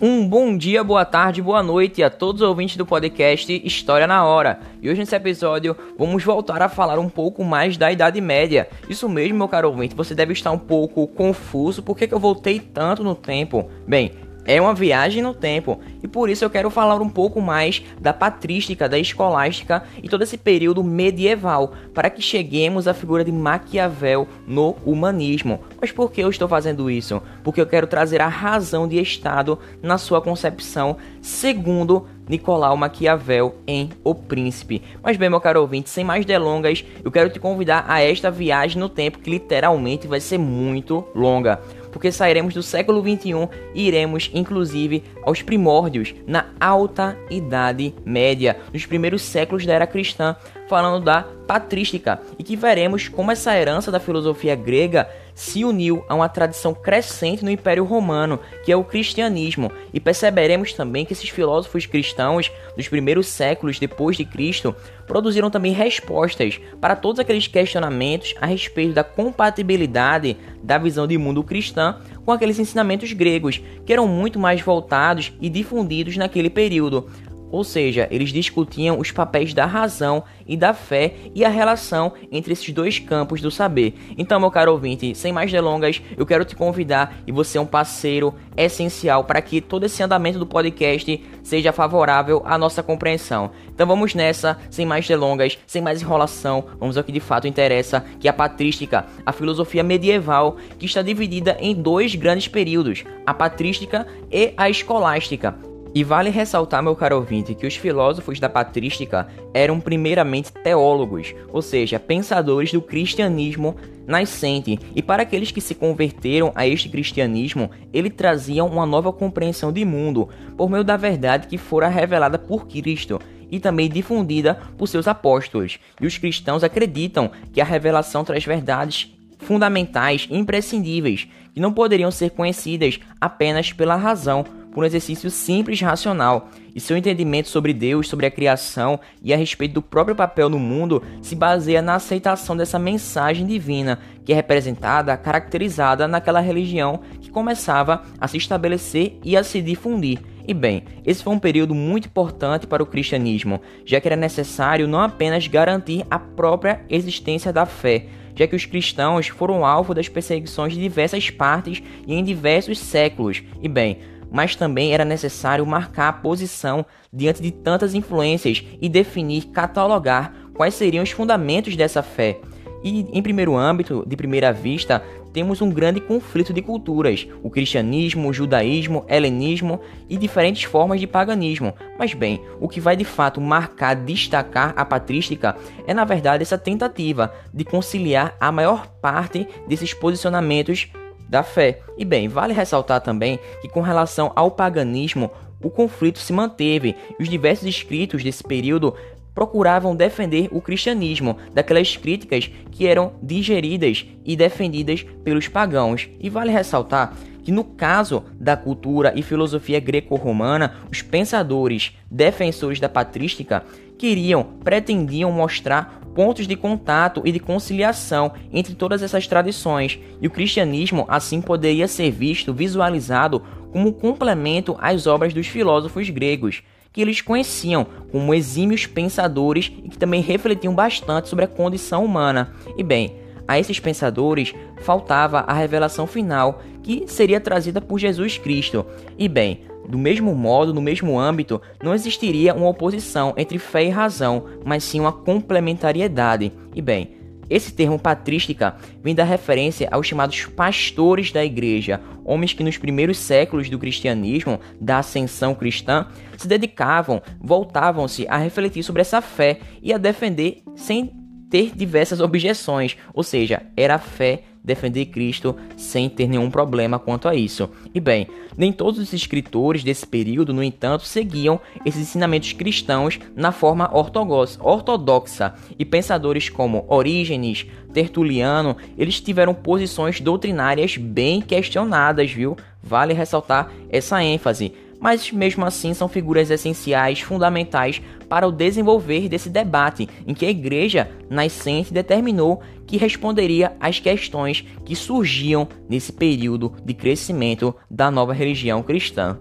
Um bom dia, boa tarde, boa noite a todos os ouvintes do podcast História na Hora. E hoje nesse episódio vamos voltar a falar um pouco mais da Idade Média. Isso mesmo, meu caro ouvinte, você deve estar um pouco confuso, por que eu voltei tanto no tempo? Bem, é uma viagem no tempo, e por isso eu quero falar um pouco mais da patrística, da escolástica e todo esse período medieval, para que cheguemos à figura de Maquiavel no humanismo. Mas por que eu estou fazendo isso? Porque eu quero trazer a razão de Estado na sua concepção, segundo Nicolau Maquiavel em O Príncipe. Mas bem, meu caro ouvinte, sem mais delongas, eu quero te convidar a esta viagem no tempo que literalmente vai ser muito longa porque sairemos do século 21 e iremos inclusive aos primórdios na Alta Idade Média, nos primeiros séculos da era cristã, falando da patrística, e que veremos como essa herança da filosofia grega se uniu a uma tradição crescente no Império Romano, que é o cristianismo, e perceberemos também que esses filósofos cristãos dos primeiros séculos depois de Cristo produziram também respostas para todos aqueles questionamentos a respeito da compatibilidade da visão de mundo cristã com aqueles ensinamentos gregos, que eram muito mais voltados e difundidos naquele período, ou seja, eles discutiam os papéis da razão e da fé e a relação entre esses dois campos do saber. Então, meu caro ouvinte, sem mais delongas, eu quero te convidar e você é um parceiro essencial para que todo esse andamento do podcast seja favorável à nossa compreensão. Então vamos nessa, sem mais delongas, sem mais enrolação, vamos ao que de fato interessa, que é a patrística, a filosofia medieval, que está dividida em dois grandes períodos, a patrística e a escolástica. E vale ressaltar, meu caro ouvinte, que os filósofos da patrística eram primeiramente teólogos, ou seja, pensadores do cristianismo nascente, e para aqueles que se converteram a este cristianismo, ele trazia uma nova compreensão de mundo, por meio da verdade que fora revelada por Cristo e também difundida por seus apóstolos. E os cristãos acreditam que a revelação traz verdades fundamentais e imprescindíveis, que não poderiam ser conhecidas apenas pela razão, por um exercício simples racional, e seu entendimento sobre Deus, sobre a criação e a respeito do próprio papel no mundo se baseia na aceitação dessa mensagem divina, que é representada, caracterizada naquela religião que começava a se estabelecer e a se difundir. E bem, esse foi um período muito importante para o cristianismo, já que era necessário não apenas garantir a própria existência da fé, já que os cristãos foram alvo das perseguições de diversas partes e em diversos séculos. E bem, mas também era necessário marcar a posição diante de tantas influências e definir, catalogar quais seriam os fundamentos dessa fé. E em primeiro âmbito, de primeira vista, temos um grande conflito de culturas: o cristianismo, o judaísmo, helenismo e diferentes formas de paganismo. Mas bem, o que vai de fato marcar, destacar a patrística é na verdade essa tentativa de conciliar a maior parte desses posicionamentos da fé. E bem, vale ressaltar também que com relação ao paganismo, o conflito se manteve e os diversos escritos desse período procuravam defender o cristianismo daquelas críticas que eram digeridas e defendidas pelos pagãos. E vale ressaltar que no caso da cultura e filosofia greco-romana, os pensadores defensores da patrística queriam, pretendiam mostrar pontos de contato e de conciliação entre todas essas tradições, e o cristianismo assim poderia ser visto, visualizado como complemento às obras dos filósofos gregos, que eles conheciam como exímios pensadores e que também refletiam bastante sobre a condição humana. E bem, a esses pensadores faltava a revelação final que seria trazida por Jesus Cristo. E bem, do mesmo modo, no mesmo âmbito, não existiria uma oposição entre fé e razão, mas sim uma complementariedade. E bem, esse termo patrística vem da referência aos chamados pastores da igreja, homens que nos primeiros séculos do cristianismo, da ascensão cristã, se dedicavam, voltavam-se a refletir sobre essa fé e a defender sem ter diversas objeções, ou seja, era a fé defender Cristo sem ter nenhum problema quanto a isso. E bem, nem todos os escritores desse período, no entanto, seguiam esses ensinamentos cristãos na forma ortodoxa, e pensadores como Orígenes, Tertuliano, eles tiveram posições doutrinárias bem questionadas, viu? Vale ressaltar essa ênfase mas mesmo assim são figuras essenciais, fundamentais para o desenvolver desse debate, em que a igreja nascente determinou que responderia às questões que surgiam nesse período de crescimento da nova religião cristã.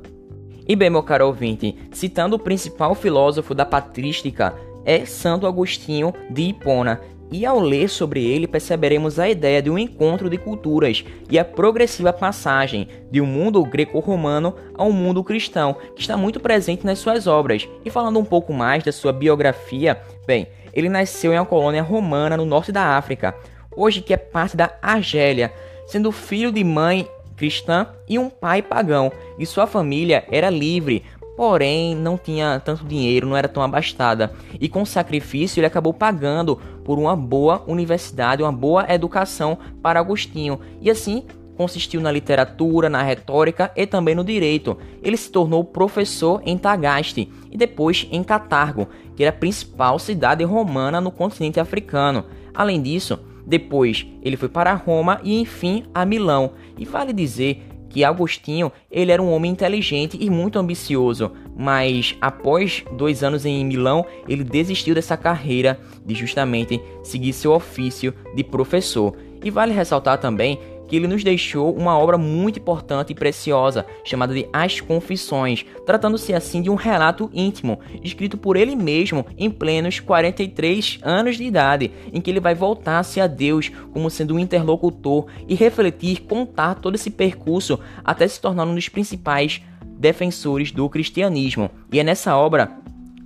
E bem, meu caro ouvinte, citando o principal filósofo da patrística, é Santo Agostinho de Hipona, e ao ler sobre ele, perceberemos a ideia de um encontro de culturas e a progressiva passagem de um mundo greco-romano ao mundo cristão, que está muito presente nas suas obras. E falando um pouco mais da sua biografia, bem, ele nasceu em uma colônia romana no norte da África, hoje que é parte da Argélia, sendo filho de mãe cristã e um pai pagão, e sua família era livre, porém não tinha tanto dinheiro, não era tão abastada. E com sacrifício ele acabou pagando por uma boa universidade, uma boa educação para Agostinho. E assim consistiu na literatura, na retórica e também no direito. Ele se tornou professor em Tagaste e depois em Catargo, que era a principal cidade romana no continente africano. Além disso, depois ele foi para Roma e enfim a Milão. E vale dizer que Agostinho ele era um homem inteligente e muito ambicioso, mas após dois anos em Milão ele desistiu dessa carreira de justamente seguir seu ofício de professor. E vale ressaltar também que ele nos deixou uma obra muito importante e preciosa, chamada de As Confissões, tratando-se assim de um relato íntimo, escrito por ele mesmo em plenos 43 anos de idade, em que ele vai voltar-se a Deus como sendo um interlocutor e refletir, contar todo esse percurso até se tornar um dos principais defensores do cristianismo. E é nessa obra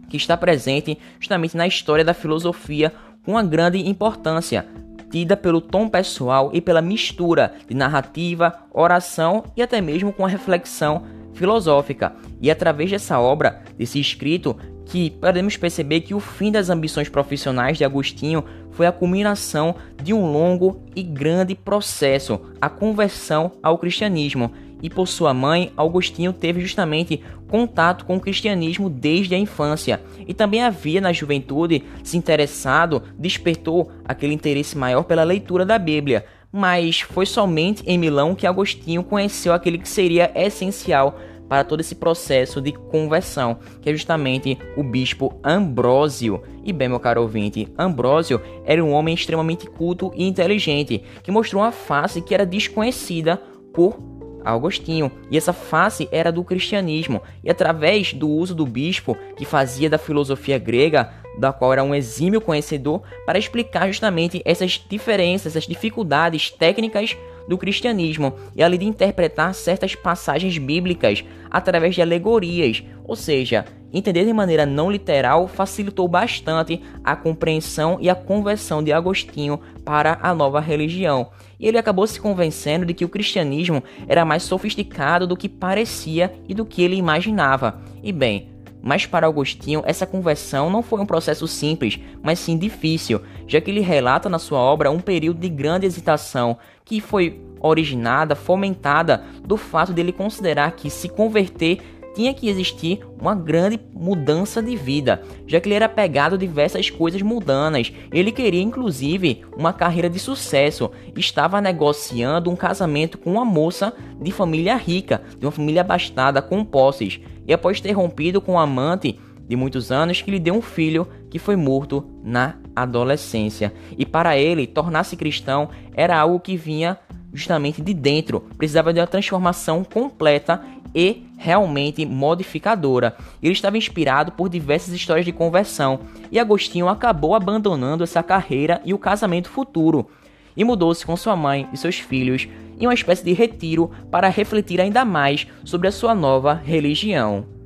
que está presente justamente na história da filosofia com uma grande importância, tida pelo tom pessoal e pela mistura de narrativa, oração e até mesmo com a reflexão filosófica. E através dessa obra, desse escrito, que podemos perceber que o fim das ambições profissionais de Agostinho foi a culminação de um longo e grande processo, a conversão ao cristianismo, e por sua mãe, Augustinho teve justamente contato com o cristianismo desde a infância e também havia na juventude se interessado, despertou aquele interesse maior pela leitura da Bíblia. Mas foi somente em Milão que Agostinho conheceu aquele que seria essencial para todo esse processo de conversão, que é justamente o bispo Ambrósio. E bem, meu caro ouvinte, Ambrósio era um homem extremamente culto e inteligente, que mostrou uma face que era desconhecida por Agostinho, e essa face era do cristianismo, e através do uso do bispo, que fazia da filosofia grega, da qual era um exímio conhecedor, para explicar justamente essas diferenças, essas dificuldades técnicas do cristianismo, e ali de interpretar certas passagens bíblicas através de alegorias, ou seja, entender de maneira não literal facilitou bastante a compreensão e a conversão de Agostinho para a nova religião e ele acabou se convencendo de que o cristianismo era mais sofisticado do que parecia e do que ele imaginava. E bem, mas para Agostinho, essa conversão não foi um processo simples, mas sim difícil, já que ele relata na sua obra um período de grande hesitação que foi originada, fomentada do fato dele considerar que se converter tinha que existir uma grande mudança de vida, já que ele era pegado a diversas coisas mundanas. Ele queria inclusive uma carreira de sucesso, estava negociando um casamento com uma moça de família rica, de uma família abastada com posses, e após ter rompido com um amante de muitos anos que lhe deu um filho que foi morto na adolescência. E para ele, tornar-se cristão era algo que vinha justamente de dentro, precisava de uma transformação completa e realmente modificadora. Ele estava inspirado por diversas histórias de conversão e Agostinho acabou abandonando essa carreira e o casamento futuro e mudou-se com sua mãe e seus filhos em uma espécie de retiro para refletir ainda mais sobre a sua nova religião.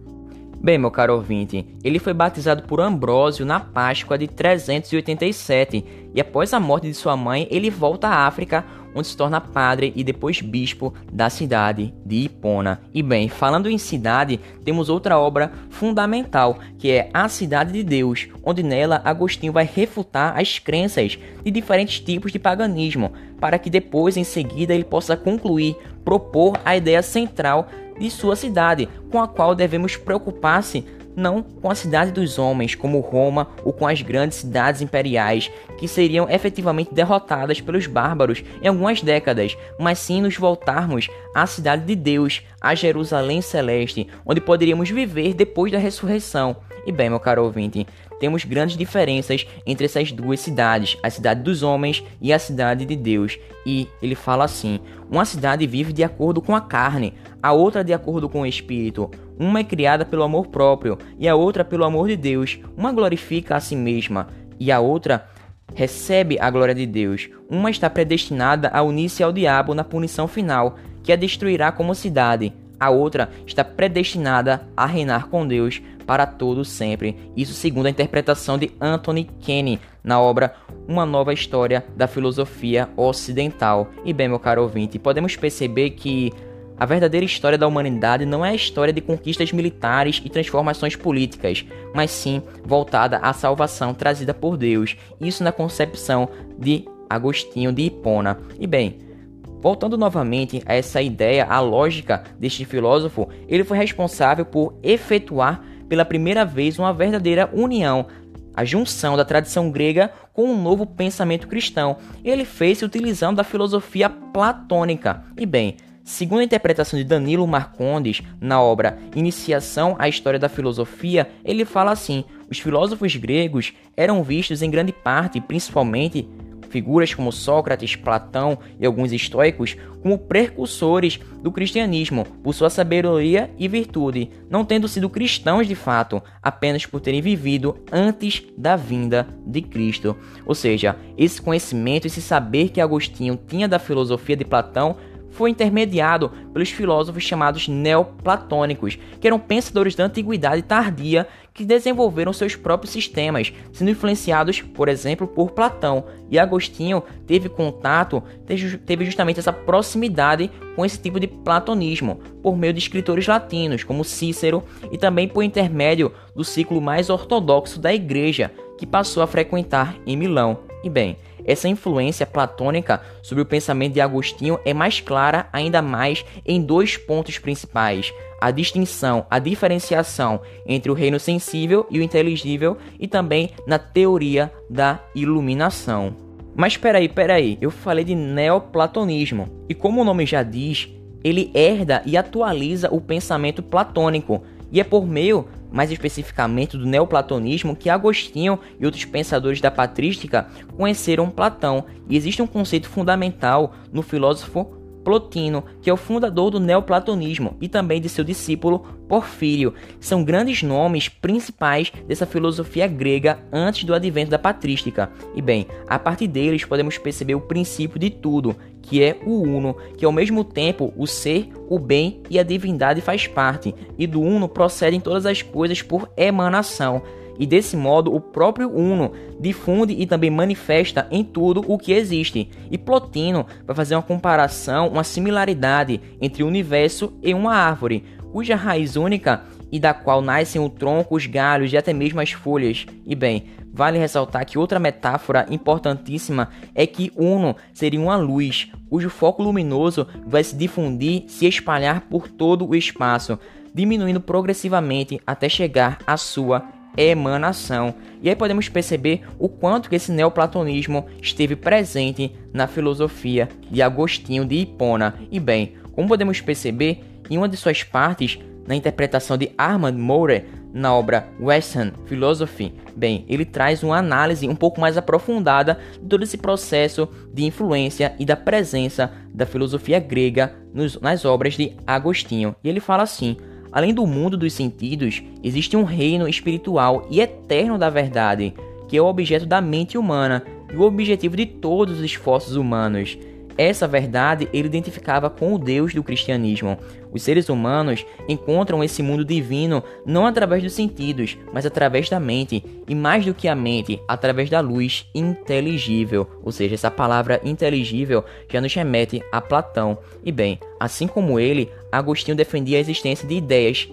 Bem, meu caro ouvinte, ele foi batizado por Ambrósio na Páscoa de 387 e após a morte de sua mãe, ele volta à África onde se torna padre e depois bispo da cidade de Hipona. E bem, falando em cidade, temos outra obra fundamental, que é A Cidade de Deus, onde nela Agostinho vai refutar as crenças de diferentes tipos de paganismo, para que depois, em seguida, ele possa concluir, propor a ideia central de sua cidade, com a qual devemos preocupar-se não com a cidade dos homens, como Roma, ou com as grandes cidades imperiais, que seriam efetivamente derrotadas pelos bárbaros em algumas décadas, mas sim nos voltarmos à cidade de Deus, a Jerusalém celeste, onde poderíamos viver depois da ressurreição. E bem, meu caro ouvinte, temos grandes diferenças entre essas duas cidades, a cidade dos homens e a cidade de Deus. E ele fala assim: uma cidade vive de acordo com a carne, a outra de acordo com o espírito. Uma é criada pelo amor próprio e a outra pelo amor de Deus. Uma glorifica a si mesma e a outra recebe a glória de Deus. Uma está predestinada a unir-se ao diabo na punição final, que a destruirá como cidade. A outra está predestinada a reinar com Deus para todo sempre. Isso segundo a interpretação de Anthony Kenny na obra Uma Nova História da Filosofia Ocidental. E bem, meu caro ouvinte, podemos perceber que a verdadeira história da humanidade não é a história de conquistas militares e transformações políticas, mas sim voltada à salvação trazida por Deus. Isso na concepção de Agostinho de Hipona. E bem, Voltando novamente a essa ideia, a lógica deste filósofo, ele foi responsável por efetuar pela primeira vez uma verdadeira união, a junção da tradição grega com um novo pensamento cristão. Ele fez se utilizando da filosofia platônica. E bem, Segundo a interpretação de Danilo Marcondes, na obra Iniciação à História da Filosofia, ele fala assim: os filósofos gregos eram vistos em grande parte, principalmente figuras como Sócrates, Platão e alguns estoicos como precursores do cristianismo por sua sabedoria e virtude, não tendo sido cristãos de fato, apenas por terem vivido antes da vinda de Cristo. Ou seja, esse conhecimento, esse saber que Agostinho tinha da filosofia de Platão foi intermediado pelos filósofos chamados neoplatônicos, que eram pensadores da antiguidade tardia que desenvolveram seus próprios sistemas, sendo influenciados, por exemplo, por Platão. E Agostinho teve contato, teve justamente essa proximidade com esse tipo de platonismo, por meio de escritores latinos, como Cícero, e também por intermédio do ciclo mais ortodoxo da igreja, que passou a frequentar em Milão. E bem, essa influência platônica sobre o pensamento de Agostinho é mais clara ainda mais em dois pontos principais: a distinção, a diferenciação entre o reino sensível e o inteligível, e também na teoria da iluminação. Mas peraí, peraí, eu falei de neoplatonismo, e como o nome já diz, ele herda e atualiza o pensamento platônico, e é por meio mais especificamente do neoplatonismo, que Agostinho e outros pensadores da patrística conheceram Platão, e existe um conceito fundamental no filósofo Plotino, que é o fundador do neoplatonismo, e também de seu discípulo Porfírio. São grandes nomes principais dessa filosofia grega antes do advento da patrística. E bem, a partir deles podemos perceber o princípio de tudo, que é o uno, que ao mesmo tempo o ser, o bem e a divindade faz parte, e do uno procedem todas as coisas por emanação e desse modo o próprio Uno difunde e também manifesta em tudo o que existe. E Plotino vai fazer uma comparação, uma similaridade entre o universo e uma árvore, cuja raiz única e da qual nascem o tronco, os galhos e até mesmo as folhas. E bem, vale ressaltar que outra metáfora importantíssima é que Uno seria uma luz, cujo foco luminoso vai se difundir, se espalhar por todo o espaço, diminuindo progressivamente até chegar à sua emanação. E aí podemos perceber o quanto que esse neoplatonismo esteve presente na filosofia de Agostinho de Hipona. E bem, como podemos perceber, em uma de suas partes, na interpretação de Armand Maurer, na obra Western Philosophy, bem, ele traz uma análise um pouco mais aprofundada de todo esse processo de influência e da presença da filosofia grega nos, nas obras de Agostinho. E ele fala assim: Além do mundo dos sentidos, existe um reino espiritual e eterno da verdade, que é o objeto da mente humana e o objetivo de todos os esforços humanos. Essa verdade ele identificava com o Deus do cristianismo. Os seres humanos encontram esse mundo divino não através dos sentidos, mas através da mente, e mais do que a mente, através da luz inteligível. Ou seja, essa palavra inteligível já nos remete a Platão. E bem, assim como ele, Agostinho defendia a existência de ideias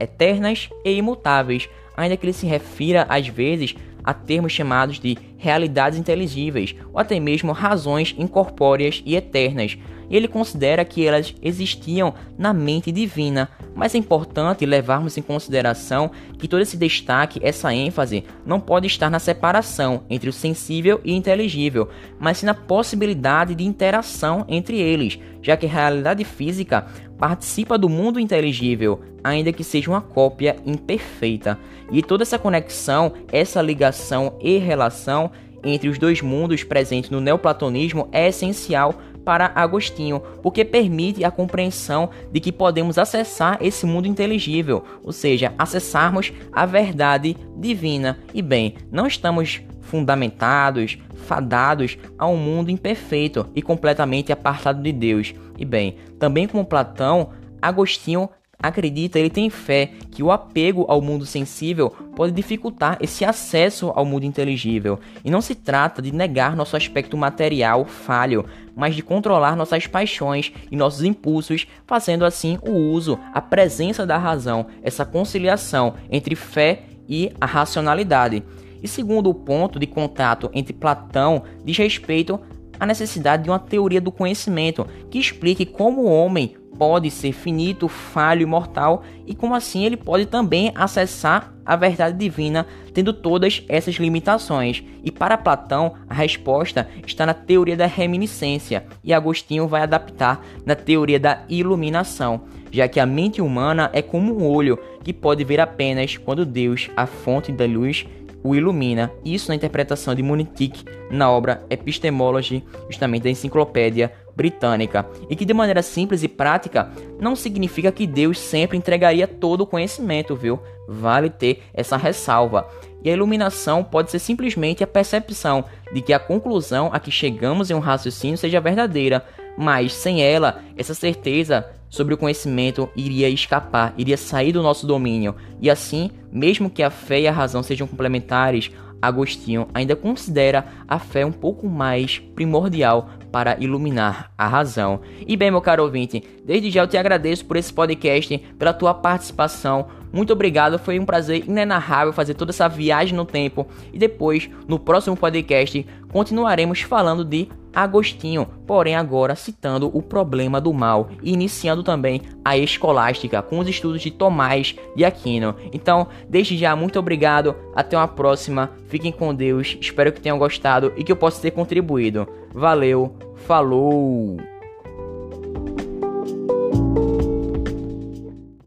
eternas e imutáveis, ainda que ele se refira às vezes a termos chamados de realidades inteligíveis, ou até mesmo razões incorpóreas e eternas. E ele considera que elas existiam na mente divina, mas é importante levarmos em consideração que todo esse destaque, essa ênfase, não pode estar na separação entre o sensível e inteligível, mas sim na possibilidade de interação entre eles, já que a realidade física participa do mundo inteligível, ainda que seja uma cópia imperfeita. E toda essa conexão, essa ligação e relação entre os dois mundos presentes no neoplatonismo é essencial para Agostinho, porque permite a compreensão de que podemos acessar esse mundo inteligível, ou seja, acessarmos a verdade divina. E bem, não estamos fundamentados, fadados a um mundo imperfeito e completamente apartado de Deus. E bem, também como Platão, Agostinho acredita, ele tem fé que o apego ao mundo sensível pode dificultar esse acesso ao mundo inteligível. E não se trata de negar nosso aspecto material falho, mas de controlar nossas paixões e nossos impulsos, fazendo assim o uso, a presença da razão, essa conciliação entre fé e a racionalidade. E segundo o ponto de contato entre Platão diz respeito à necessidade de uma teoria do conhecimento que explique como o homem pode ser finito, falho e mortal, e como assim ele pode também acessar a verdade divina, tendo todas essas limitações. E para Platão, a resposta está na teoria da reminiscência, e Agostinho vai adaptar na teoria da iluminação, já que a mente humana é como um olho que pode ver apenas quando Deus, a fonte da luz, o ilumina. Isso na interpretação de Munitic na obra Epistemology, justamente da enciclopédia britânica, e que de maneira simples e prática não significa que Deus sempre entregaria todo o conhecimento, viu? Vale ter essa ressalva. E a iluminação pode ser simplesmente a percepção de que a conclusão a que chegamos em um raciocínio seja verdadeira, mas sem ela, essa certeza sobre o conhecimento iria escapar, iria sair do nosso domínio. E assim, mesmo que a fé e a razão sejam complementares, Agostinho ainda considera a fé um pouco mais primordial para iluminar a razão. E bem, meu caro ouvinte, desde já eu te agradeço por esse podcast, pela tua participação. Muito obrigado, foi um prazer inenarrável fazer toda essa viagem no tempo. E depois, no próximo podcast, continuaremos falando de Agostinho, porém agora citando o problema do mal e iniciando também a escolástica com os estudos de Tomás de Aquino. Então, desde já, muito obrigado, até uma próxima, fiquem com Deus, espero que tenham gostado e que eu possa ter contribuído. Valeu, falou!